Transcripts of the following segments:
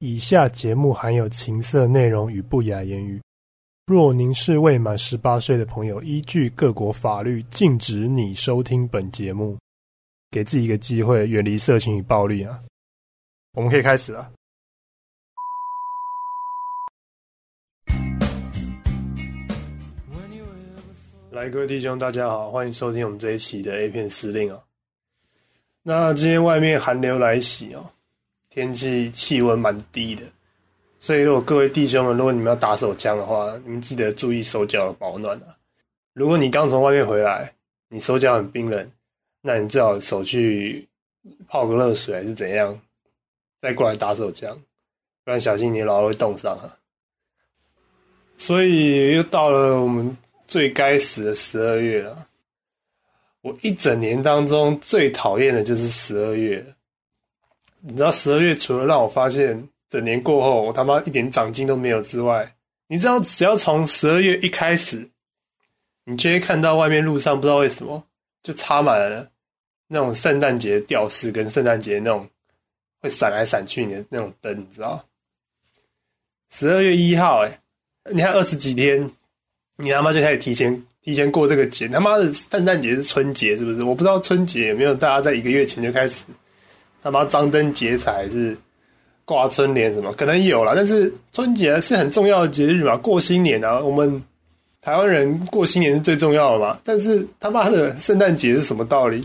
以下节目含有情色内容与不雅言语，若您是未满十八岁的朋友，依据各国法律禁止你收听本节目。给自己一个机会，远离色情与暴力啊！我们可以开始了。来，各位弟兄，大家好，欢迎收听我们这一期的 A 片司令啊。那今天外面寒流来袭哦。天气气温蛮低的，所以如果各位弟兄们，如果你们要打手枪的话，你们记得注意手脚的保暖啊。如果你刚从外面回来，你手脚很冰冷，那你最好手去泡个热水还是怎样，再过来打手枪，不然小心你老会冻伤啊。所以又到了我们最该死的十二月了。我一整年当中最讨厌的就是十二月。你知道十二月除了让我发现整年过后我他妈一点长进都没有之外，你知道只要从十二月一开始，你就会看到外面路上不知道为什么就插满了那种圣诞节吊饰跟圣诞节那种会闪来闪去的那种灯，你知道？十二月一号，哎，你看二十几天，你他妈就开始提前提前过这个节，他妈的圣诞节是春节是不是？我不知道春节有没有大家在一个月前就开始。他妈张灯结彩是挂春联什么？可能有啦，但是春节是很重要的节日嘛，过新年啊，我们台湾人过新年是最重要的嘛。但是他妈的圣诞节是什么道理？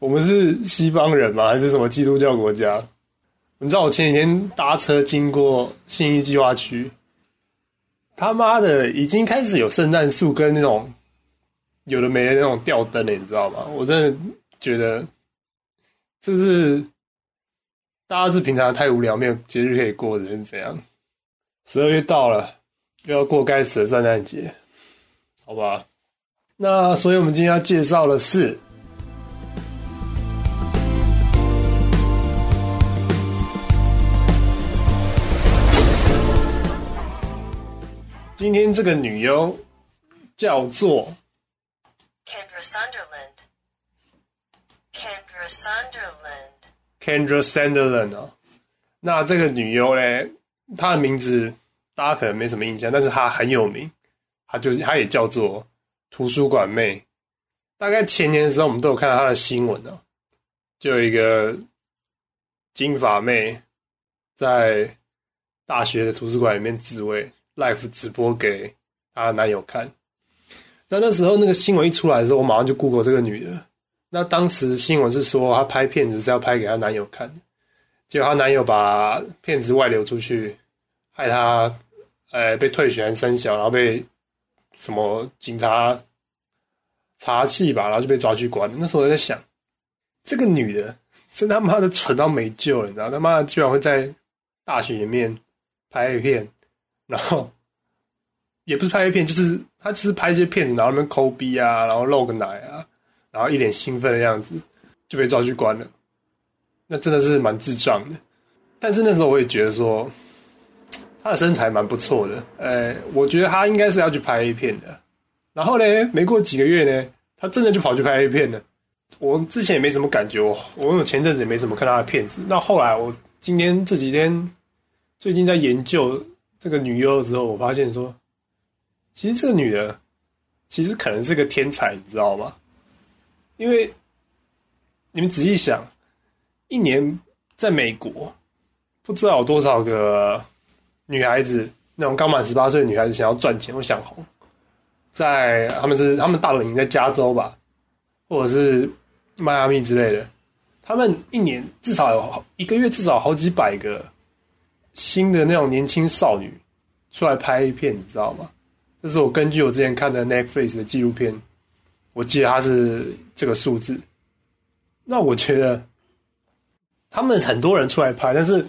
我们是西方人吗？还是什么基督教国家？你知道我前几天搭车经过信义计划区，他妈的已经开始有圣诞树跟那种有的没的那种吊灯了，你知道吗？我真的觉得这是。大家是平常太无聊，没有节日可以过的人怎样？十二月到了，又要过该死的圣诞节，好吧？那所以我们今天要介绍的是，今天这个女优叫做 Kendra Sunderland，Kendra Sunderland。Kendra Sunderland 哦，那这个女优嘞，她的名字大家可能没什么印象，但是她很有名，她就她也叫做图书馆妹。大概前年的时候，我们都有看到她的新闻啊，就有一个金发妹在大学的图书馆里面自慰，live 直播给她男友看。那那时候那个新闻一出来的时候，我马上就 Google 这个女的。那当时新闻是说，她拍片子是要拍给她男友看，结果她男友把片子外流出去，害她，呃，被退学、生小，然后被什么警察查气吧，然后就被抓去关。那时候我在想，这个女的真他妈的蠢到没救了，你知道？他妈的居然会在大学里面拍 A 片，然后也不是拍 A 片，就是她只是拍一些片子，然后那边抠逼啊，然后露个奶啊。然后一脸兴奋的样子，就被抓去关了。那真的是蛮智障的。但是那时候我也觉得说，他的身材蛮不错的。呃，我觉得他应该是要去拍 A 片的。然后呢，没过几个月呢，他真的就跑去拍 A 片了。我之前也没什么感觉，我我前阵子也没怎么看他的片子。那后来我今天这几天最近在研究这个女优的时候，我发现说，其实这个女的其实可能是个天才，你知道吗？因为你们仔细想，一年在美国，不知道有多少个女孩子，那种刚满十八岁的女孩子想要赚钱或想红，在他们是他们大本营在加州吧，或者是迈阿密之类的，他们一年至少有一个月至少好几百个新的那种年轻少女出来拍一片，你知道吗？这是我根据我之前看的 Netflix 的纪录片。我记得他是这个数字，那我觉得他们很多人出来拍，但是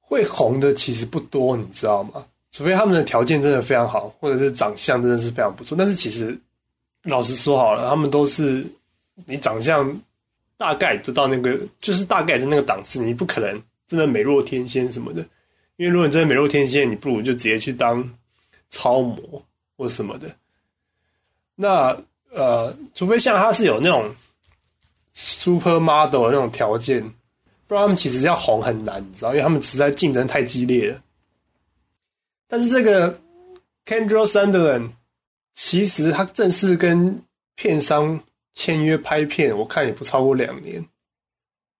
会红的其实不多，你知道吗？除非他们的条件真的非常好，或者是长相真的是非常不错。但是其实老实说好了，他们都是你长相大概就到那个，就是大概是那个档次，你不可能真的美若天仙什么的。因为如果你真的美若天仙，你不如就直接去当超模或什么的。那。呃，除非像他是有那种 super model 的那种条件，不然他们其实要红很难，你知道，因为他们实在竞争太激烈了。但是这个 Kendra Sunderland 其实他正式跟片商签约拍片，我看也不超过两年。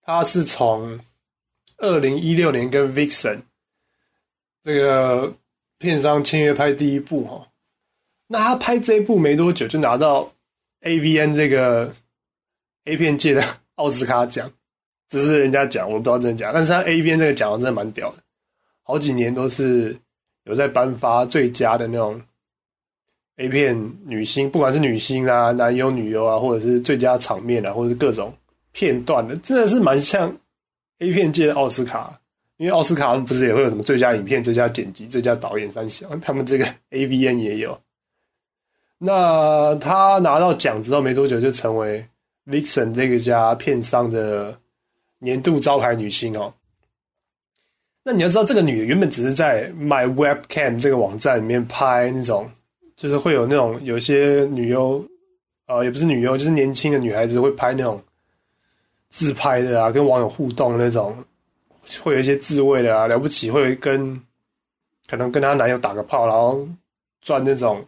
他是从二零一六年跟 Vixen 这个片商签约拍第一部哈，那他拍这一部没多久就拿到 AVN 这个 A 片界的奥斯卡奖，只是人家讲，我不知道真假，但是他 AVN 这个奖真的蛮屌的，好几年都是有在颁发最佳的那种 A 片女星，不管是女星啊、男优、女优啊，或者是最佳场面啊，或者是各种片段的，真的是蛮像 A 片界的奥斯卡。因为奥斯卡不是也会有什么最佳影片、最佳剪辑、最佳导演三项，他们这个 AVN 也有。那他拿到奖之后没多久，就成为 Vixen 这个家片商的年度招牌女星哦。那你要知道，这个女的原本只是在 My Webcam 这个网站里面拍那种，就是会有那种有些女优，呃，也不是女优，就是年轻的女孩子会拍那种自拍的啊，跟网友互动那种。会有一些自慰的啊，了不起会跟可能跟她男友打个炮，然后赚那种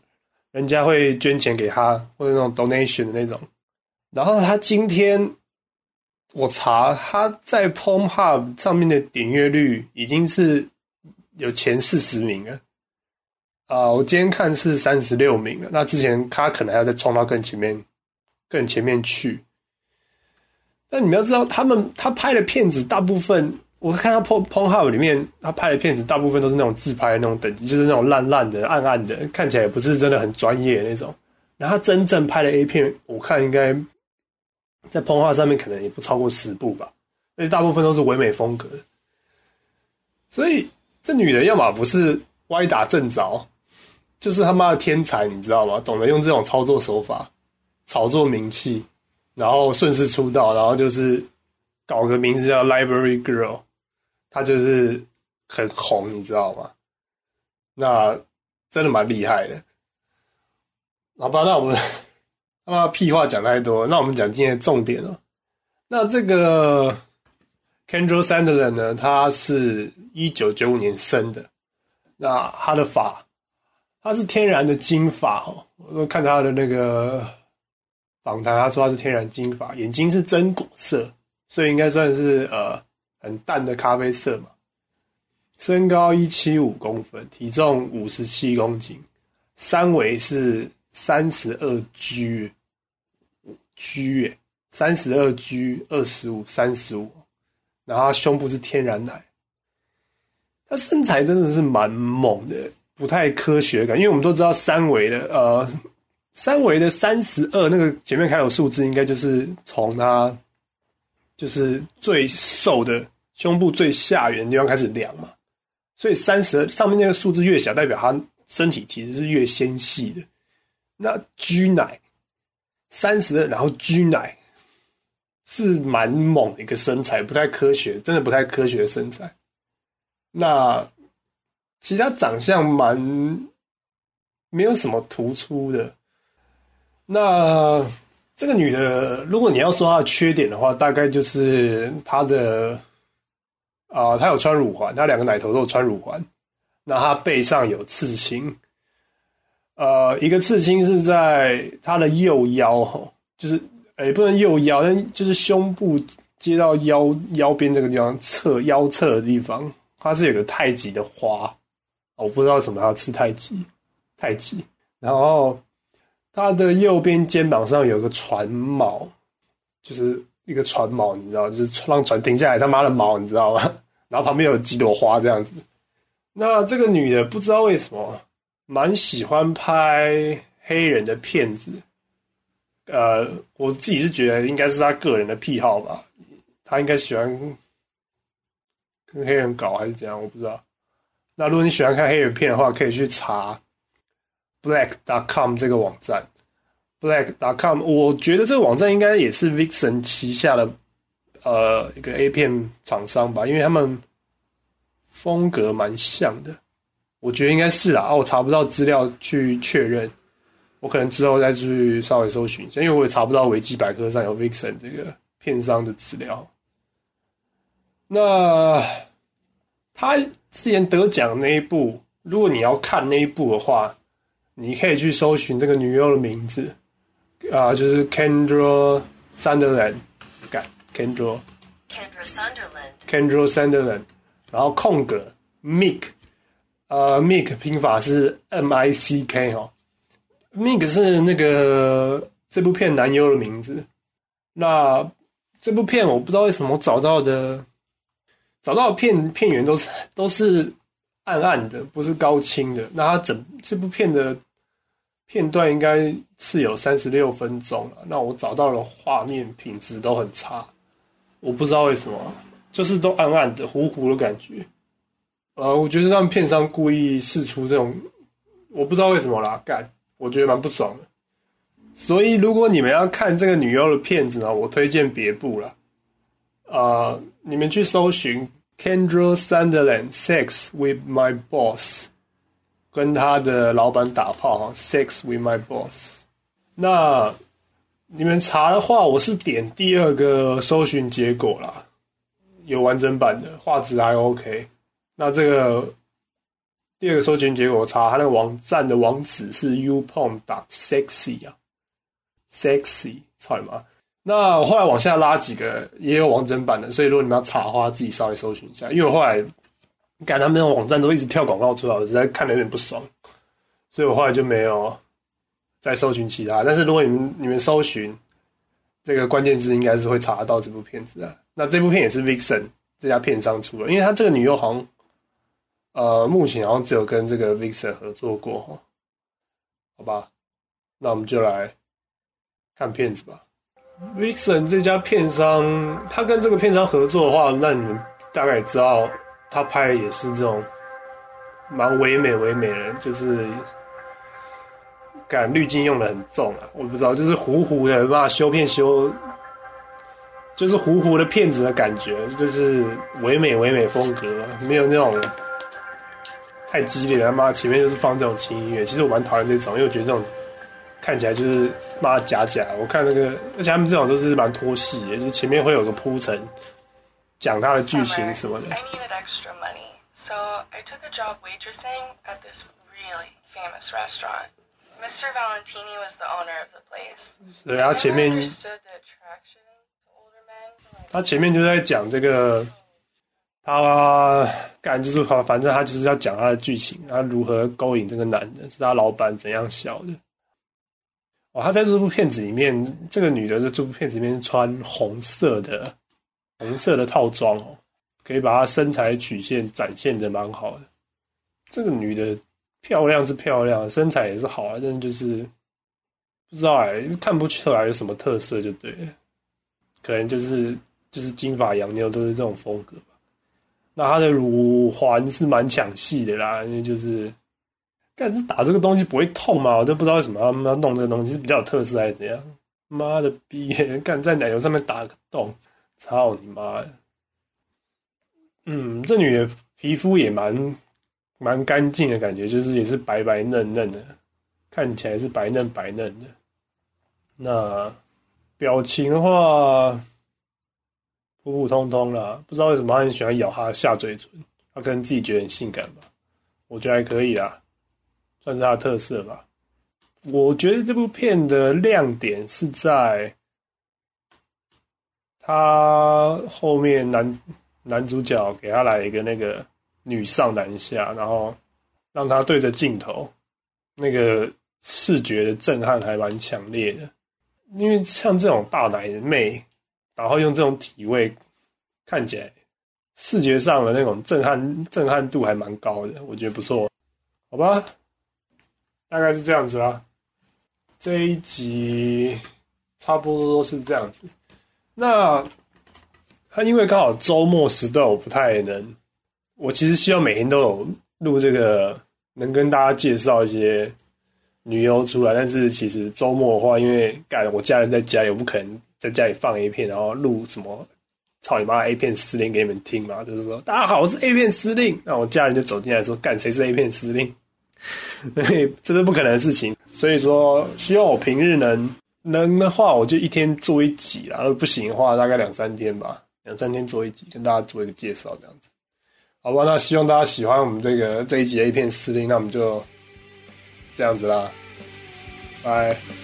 人家会捐钱给他或者那种 donation 的那种。然后他今天我查他在 Pornhub 上面的点阅率已经是有前四十名了。啊，我今天看是三十六名了。那之前他可能还要再冲到更前面、更前面去。但你们要知道，他们他拍的片子大部分。我看他 Pon Ponhub 里面，他拍的片子大部分都是那种自拍的那种等级，就是那种烂烂的、暗暗的，看起来也不是真的很专业那种。然后他真正拍的 A 片，我看应该在 Ponhub 上面可能也不超过十部吧，而且大部分都是唯美风格。所以这女的要么不是歪打正着，就是他妈的天才，你知道吗？懂得用这种操作手法炒作名气，然后顺势出道，然后就是搞个名字叫 Library Girl。他就是很红，你知道吗？那真的蛮厉害的。好吧，那我们 他妈屁话讲太多，那我们讲今天的重点了。那这个 Kendra Sunderland 呢，他是一九九五年生的。那他的发，他是天然的金发哦。我看他的那个访谈，他说他是天然金发，眼睛是真果色，所以应该算是呃。很淡的咖啡色嘛，身高一七五公分，体重五十七公斤，三围是三十二 G，G 耶，三十二 G 二十五三十五，然后胸部是天然奶，他身材真的是蛮猛的，不太科学感，因为我们都知道三围的，呃，三围的三十二那个前面开头数字应该就是从他。就是最瘦的胸部最下缘地方开始量嘛，所以三十上面那个数字越小，代表他身体其实是越纤细的。那 G 奶三十二，然后 G 奶是蛮猛的一个身材，不太科学，真的不太科学的身材。那其他长相蛮没有什么突出的，那。这个女的，如果你要说她的缺点的话，大概就是她的啊，他有穿乳环，他两个奶头都有穿乳环。那他背上有刺青，呃，一个刺青是在他的右腰，哈，就是诶，不能右腰，但就是胸部接到腰腰边这个地方侧腰侧的地方，它是有个太极的花，我不知道什么要刺太极，太极，然后。他的右边肩膀上有个船锚，就是一个船锚，你知道，就是让船停下来，他妈的锚，你知道吗？然后旁边有几朵花这样子。那这个女的不知道为什么蛮喜欢拍黑人的片子，呃，我自己是觉得应该是他个人的癖好吧，他应该喜欢跟黑人搞还是怎样，我不知道。那如果你喜欢看黑人片的话，可以去查。Black.com 这个网站，Black.com，我觉得这个网站应该也是 Vixen 旗下的呃一个 A 片厂商吧，因为他们风格蛮像的，我觉得应该是啦。啊，我查不到资料去确认，我可能之后再去稍微搜寻一下，因为我也查不到维基百科上有 Vixen 这个片商的资料。那他之前得奖那一部，如果你要看那一部的话，你可以去搜寻这个女优的名字啊、就是 Kendra Sunderland，改 Kendra Kendra Sunderland, Kendra Sunderland，然后空格 Mick，呃，Mick 拼法是 M I C K 哦，Mick 是那个这部片男优的名字。那这部片我不知道为什么找到的，找到的片片源都是都是暗暗的，不是高清的。那它整这部片的片段应该是有三十六分钟了。那我找到的画面品质都很差，我不知道为什么，就是都暗暗的、糊糊的感觉。呃，我觉得让片商故意试出这种，我不知道为什么啦，干，我觉得蛮不爽的。所以，如果你们要看这个女优的片子呢，我推荐别部了。呃，你们去搜寻 Kendra Sunderland Sex with My Boss，跟他的老板打炮哈，Sex with My Boss。那你们查的话，我是点第二个搜寻结果啦，有完整版的，画质还 OK。那这个第二个搜寻结果，查他那个网站的网址是 upom 打 sexy 啊，sexy，操你妈！那我后来往下拉几个也有完整版的，所以如果你们要查的话，自己稍微搜寻一下。因为我后来感他们那种网站都一直跳广告出来，我实在看的有点不爽，所以我后来就没有再搜寻其他。但是如果你们你们搜寻这个关键字，应该是会查得到这部片子的。那这部片也是 Vixen 这家片商出的，因为他这个女优好像呃目前好像只有跟这个 Vixen 合作过，好吧？那我们就来看片子吧。Vixen 这家片商，他跟这个片商合作的话，那你们大概知道，他拍的也是这种蛮唯美唯美的，就是感滤镜用的很重啊，我不知道，就是糊糊的，把修片修，就是糊糊的片子的感觉，就是唯美唯美风格，没有那种太激烈的，他妈前面就是放这种轻音乐，其实我蛮讨厌这种，因为我觉得这种。看起来就是妈假假，我看那个，而且他们这种都是蛮拖戏，就是前面会有个铺陈，讲他的剧情什么的。I needed extra money, so I took a job waitressing at this really famous restaurant. Mr. Valentini was the owner of the place. 对，他前面他前面就在讲这个，他干就是反反正他就是要讲他的剧情，他如何勾引这个男的，是他老板怎样小的。哦，他在这部片子里面，这个女的在这部片子里面穿红色的红色的套装哦，可以把她身材曲线展现的蛮好的。这个女的漂亮是漂亮，身材也是好啊，但是就是不知道哎、看不出来有什么特色就对了，可能就是就是金发洋妞都是这种风格吧。那她的乳环是蛮抢戏的啦，因为就是。干是打这个东西不会痛吗？我都不知道为什么他们要弄这个东西，是比较有特色还是怎样？妈的逼！干在奶油上面打个洞，操你妈！嗯，这女的皮肤也蛮蛮干净的感觉，就是也是白白嫩嫩的，看起来是白嫩白嫩的。那表情的话，普普通通啦，不知道为什么她很喜欢咬她的下嘴唇，她可能自己觉得很性感吧，我觉得还可以啦。算是它的特色吧。我觉得这部片的亮点是在他后面男男主角给他来一个那个女上男下，然后让他对着镜头，那个视觉的震撼还蛮强烈的。因为像这种大奶妹，然后用这种体位，看起来视觉上的那种震撼震撼度还蛮高的，我觉得不错。好吧，大概是这样子啦。这一集差不多都是这样子。那他因为刚好周末时段我不太能，我其实希望每天都有录这个，能跟大家介绍一些女优出来。但是其实周末的话，因为干我家人在家里，不可能在家里放 A 片，然后录什么操你妈 A 片司令给你们听嘛。就是说大家好，我是 A 片司令，那我家人就走进来说干谁是 A 片司令？所 以这是不可能的事情，所以说希望我平日能能的话，我就一天做一集啦；不行的话，大概两三天吧。两三天做一集，跟大家做一个介绍这样子。好吧，那希望大家喜欢我们这个这一集的一片司令，那我们就这样子啦，拜。